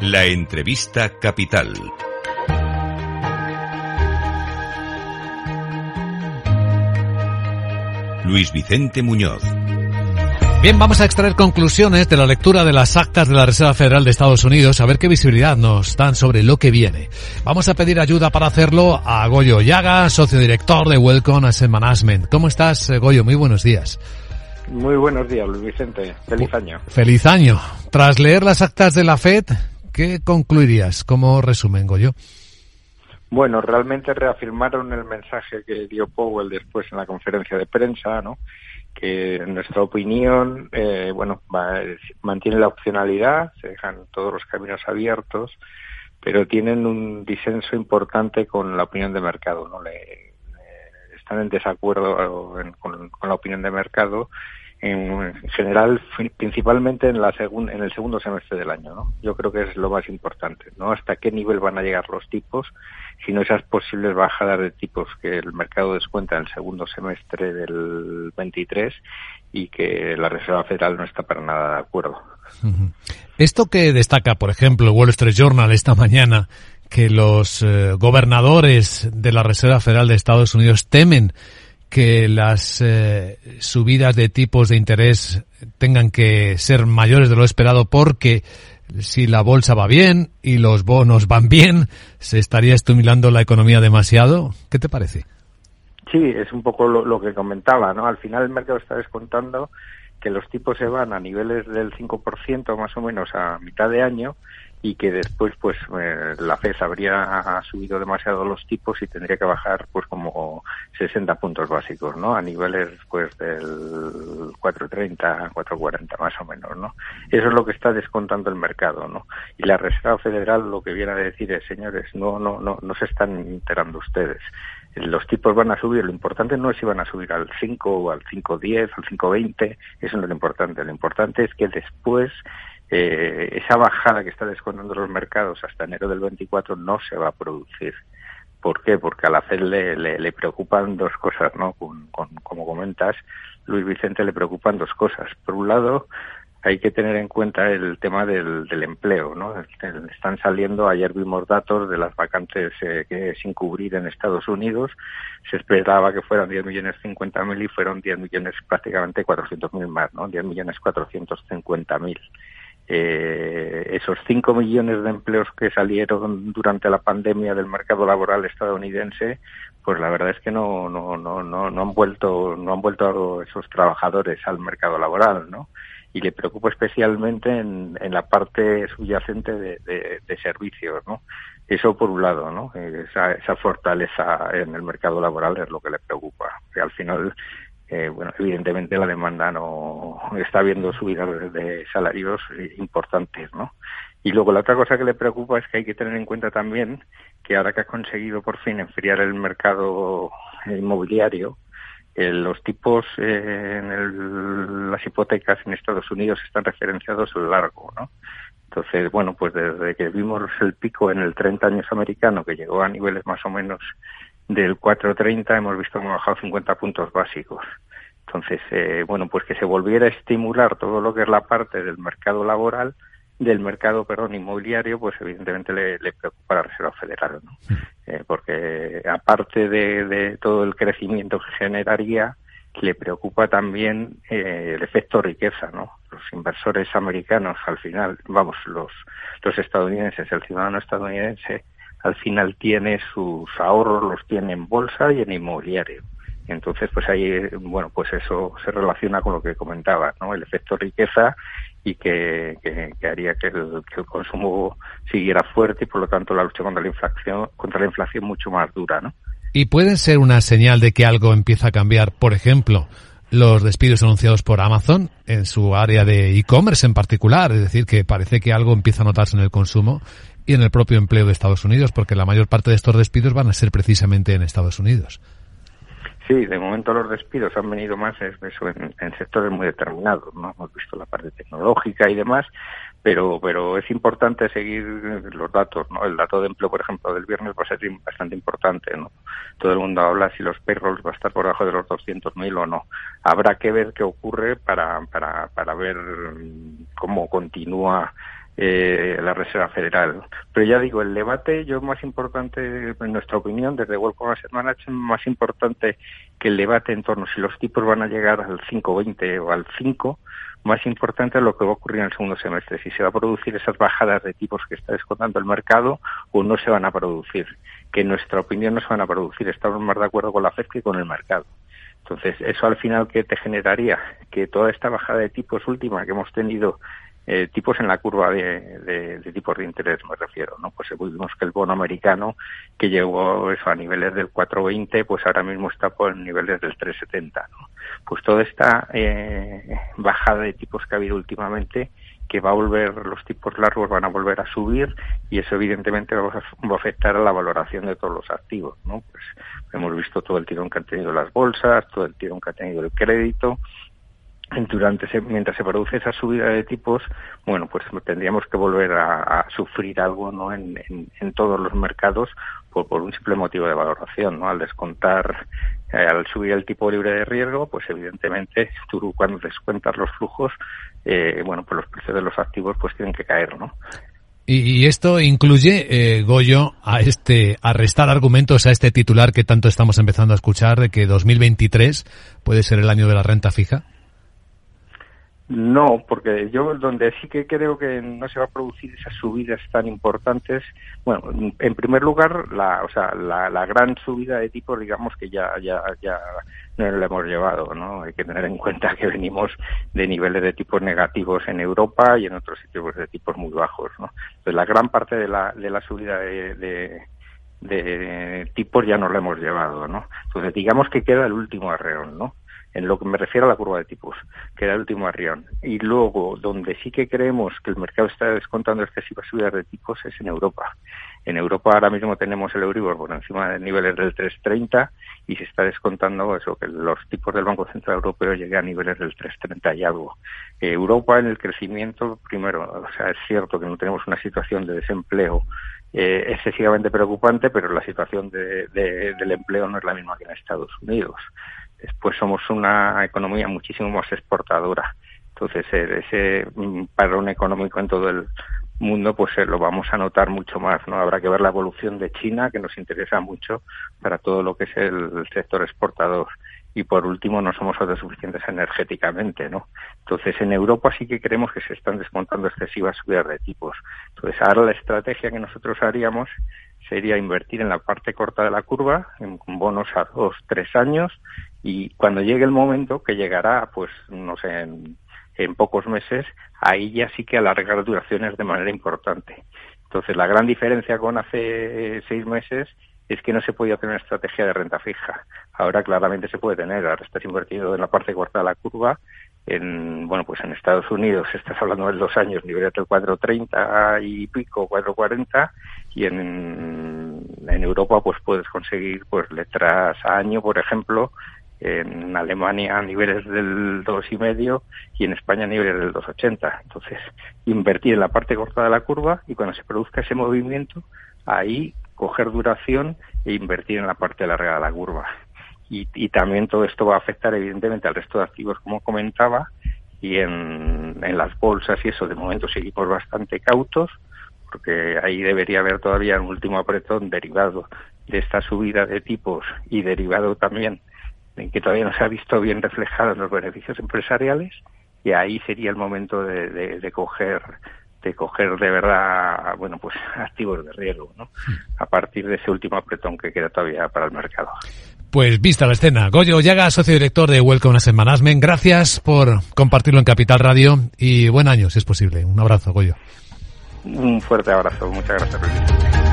La entrevista capital. Luis Vicente Muñoz. Bien, vamos a extraer conclusiones de la lectura de las actas de la Reserva Federal de Estados Unidos, a ver qué visibilidad nos dan sobre lo que viene. Vamos a pedir ayuda para hacerlo a Goyo Llaga, socio director de Welcome Asset Management. ¿Cómo estás, eh, Goyo? Muy buenos días. Muy buenos días, Luis Vicente. Feliz año. Feliz año. Tras leer las actas de la FED, ¿qué concluirías como resumen, Goyo? Bueno, realmente reafirmaron el mensaje que dio Powell después en la conferencia de prensa, ¿no? que en nuestra opinión, eh, bueno, mantiene la opcionalidad, se dejan todos los caminos abiertos, pero tienen un disenso importante con la opinión de mercado, ¿no? Le, están en desacuerdo con, la opinión de mercado en, general, principalmente en, la en el segundo semestre del año. ¿no? Yo creo que es lo más importante, ¿no? Hasta qué nivel van a llegar los tipos, sino esas posibles bajadas de tipos que el mercado descuenta en el segundo semestre del 23 y que la Reserva Federal no está para nada de acuerdo. Esto que destaca, por ejemplo, el Wall Street Journal esta mañana, que los eh, gobernadores de la Reserva Federal de Estados Unidos temen que las eh, subidas de tipos de interés tengan que ser mayores de lo esperado porque si la bolsa va bien y los bonos van bien, se estaría estimulando la economía demasiado. ¿Qué te parece? Sí, es un poco lo, que comentaba, ¿no? Al final el mercado está descontando que los tipos se van a niveles del 5% más o menos a mitad de año y que después pues eh, la FED habría subido demasiado los tipos y tendría que bajar pues como 60 puntos básicos, ¿no? A niveles pues del 4.30, 4.40 más o menos, ¿no? Eso es lo que está descontando el mercado, ¿no? Y la Reserva Federal lo que viene a decir es, señores, no no no no se están enterando ustedes. Los tipos van a subir, lo importante no es si van a subir al 5 o al 5.10, al 5.20, eso no es lo importante, lo importante es que después eh, esa bajada que está descontando los mercados hasta enero del 24 no se va a producir. ¿Por qué? Porque al hacerle le, preocupan dos cosas, ¿no? como comentas, Luis Vicente le preocupan dos cosas. Por un lado, hay que tener en cuenta el tema del, empleo, ¿no? Están saliendo, ayer vimos datos de las vacantes eh, que sin cubrir en Estados Unidos. Se esperaba que fueran 10 millones 50 mil y fueron 10 millones prácticamente 400 mil más, ¿no? 10 millones 450 mil eh, esos 5 millones de empleos que salieron durante la pandemia del mercado laboral estadounidense, pues la verdad es que no, no, no, no, no han vuelto, no han vuelto esos trabajadores al mercado laboral, ¿no? Y le preocupa especialmente en, la parte subyacente de, servicios, ¿no? Eso por un lado, ¿no? Esa, esa fortaleza en el mercado laboral es lo que le preocupa. Al final eh, bueno, evidentemente la demanda no está viendo subidas de salarios importantes, ¿no? Y luego la otra cosa que le preocupa es que hay que tener en cuenta también que ahora que ha conseguido por fin enfriar el mercado inmobiliario, eh, los tipos eh, en las hipotecas en Estados Unidos están referenciados a lo largo, ¿no? Entonces, bueno, pues desde que vimos el pico en el 30 años americano, que llegó a niveles más o menos del 4.30 hemos visto que hemos bajado 50 puntos básicos. Entonces, eh, bueno, pues que se volviera a estimular todo lo que es la parte del mercado laboral, del mercado, perdón, inmobiliario, pues evidentemente le, preocupa a la Reserva Federal, ¿no? Eh, porque aparte de, todo el crecimiento que generaría, le preocupa también eh, el efecto riqueza, ¿no? Los inversores americanos, al final, vamos, los, los estadounidenses, el ciudadano estadounidense, al final tiene sus ahorros, los tiene en bolsa y en inmobiliario. Entonces, pues ahí, bueno, pues eso se relaciona con lo que comentaba, ¿no? El efecto riqueza y que, haría que el, consumo siguiera fuerte y por lo tanto la lucha contra la inflación, contra la inflación mucho más dura, ¿no? Y puede ser una señal de que algo empieza a cambiar, por ejemplo, los despidos anunciados por Amazon en su área de e-commerce en particular, es decir, que parece que algo empieza a notarse en el consumo y en el propio empleo de Estados Unidos, porque la mayor parte de estos despidos van a ser precisamente en Estados Unidos. Sí, de momento los despidos han venido más en, sectores muy determinados, ¿no? Hemos visto la parte tecnológica y demás, pero pero es importante seguir los datos, ¿no? El dato de empleo, por ejemplo, del viernes va a ser bastante importante, ¿no? Todo el mundo habla si los payrolls va a estar por debajo de los 200.000 o no. Habrá que ver qué ocurre para, para, para ver cómo continúa eh, la Reserva Federal. Pero ya digo, el debate, yo más importante, en nuestra opinión, desde World Asset Management, más importante que el debate en torno si los tipos van a llegar al 5,20 o al 5, más importante es lo que va a ocurrir en el segundo semestre, si se va a producir esas bajadas de tipos que está descontando el mercado o no se van a producir, que en nuestra opinión no se van a producir, estamos más de acuerdo con la FED que con el mercado. Entonces, eso al final, ¿qué te generaría? Que toda esta bajada de tipos última que hemos tenido eh, tipos en la curva de, tipos de interés me refiero, ¿no? Pues vimos que el bono americano que llegó eso a niveles del 4.20, pues ahora mismo está por niveles del 3.70, ¿no? Pues toda esta eh, bajada de tipos que ha habido últimamente que va a volver, los tipos largos van a volver a subir y eso evidentemente va a, afectar a la valoración de todos los activos, ¿no? Pues hemos visto todo el tirón que han tenido las bolsas, todo el tirón que ha tenido el crédito durante mientras se produce esa subida de tipos, bueno, pues tendríamos que volver a, sufrir algo, ¿no? En, todos los mercados por, por, un simple motivo de valoración, ¿no? Al descontar, eh, al subir el tipo libre de riesgo, pues evidentemente tú cuando descuentas los flujos, eh, bueno, pues los precios de los activos pues tienen que caer, ¿no? Y, esto incluye, eh, Goyo, a este, a restar argumentos a este titular que tanto estamos empezando a escuchar de que 2023 puede ser el año de la renta fija. No, porque yo donde sí que creo que no se va a producir esas subidas tan importantes, bueno, en primer lugar, la, o sea, la, la gran subida de tipos, digamos que ya, ya, ya no la hemos llevado, ¿no? Hay que tener en cuenta que venimos de niveles de tipos negativos en Europa y en otros sitios de tipos muy bajos, ¿no? Entonces, la gran parte de la, de la subida de, de de tipos ya no la hemos llevado, ¿no? Entonces digamos que queda el último arreón, ¿no? En lo que me refiero a la curva de tipos, que era el último arrión. Y luego, donde sí que creemos que el mercado está descontando excesivas subidas de tipos es en Europa. En Europa ahora mismo tenemos el Euribor por encima de niveles del 330 y se está descontando eso, que los tipos del Banco Central Europeo lleguen a niveles del 330 y algo. Europa en el crecimiento, primero, o sea, es cierto que no tenemos una situación de desempleo eh, excesivamente preocupante, pero la situación del empleo no es la misma que en Estados Unidos. Después somos una economía muchísimo más exportadora. Entonces, eh, ese parón económico en todo el mundo, pues eh, lo vamos a notar mucho más, ¿no? Habrá que ver la evolución de China, que nos interesa mucho para todo lo que es el, sector exportador. Y por último, no somos autosuficientes energéticamente, ¿no? Entonces, en Europa sí que creemos que se están descontando excesivas subidas de tipos. Entonces, ahora la estrategia que nosotros haríamos sería invertir en la parte corta de la curva, en bonos a dos, tres años, y cuando llegue el momento, que llegará, pues, no sé, en, pocos meses, ahí ya sí que alargar duraciones de manera importante. Entonces, la gran diferencia con hace seis meses es que no se podía tener una estrategia de renta fija. Ahora claramente se puede tener. Ahora estás invertido en la parte corta de la curva. En, bueno, pues en Estados Unidos estás hablando de dos años, nivel del 4.30 y pico, 4.40, y en, en Europa pues puedes conseguir pues letras a año, por ejemplo, en Alemania a niveles del dos y medio y en España a niveles del 2,80. Entonces, invertir en la parte corta de la curva y cuando se produzca ese movimiento, ahí coger duración e invertir en la parte larga de la curva. Y, y también todo esto va a afectar evidentemente al resto de activos, como comentaba, y en, en las bolsas y eso, de momento seguimos bastante cautos, porque ahí debería haber todavía un último apretón derivado de esta subida de tipos y derivado también en que todavía no se ha visto bien reflejado en los beneficios empresariales y ahí sería el momento de, de, coger de coger de verdad bueno pues activos de riesgo ¿no? a partir de ese último apretón que queda todavía para el mercado. Pues vista la escena. Goyo Llaga socio director de Welcome a Management gracias por compartirlo en Capital Radio y buen año si es posible. Un abrazo Goyo un fuerte abrazo. Muchas gracias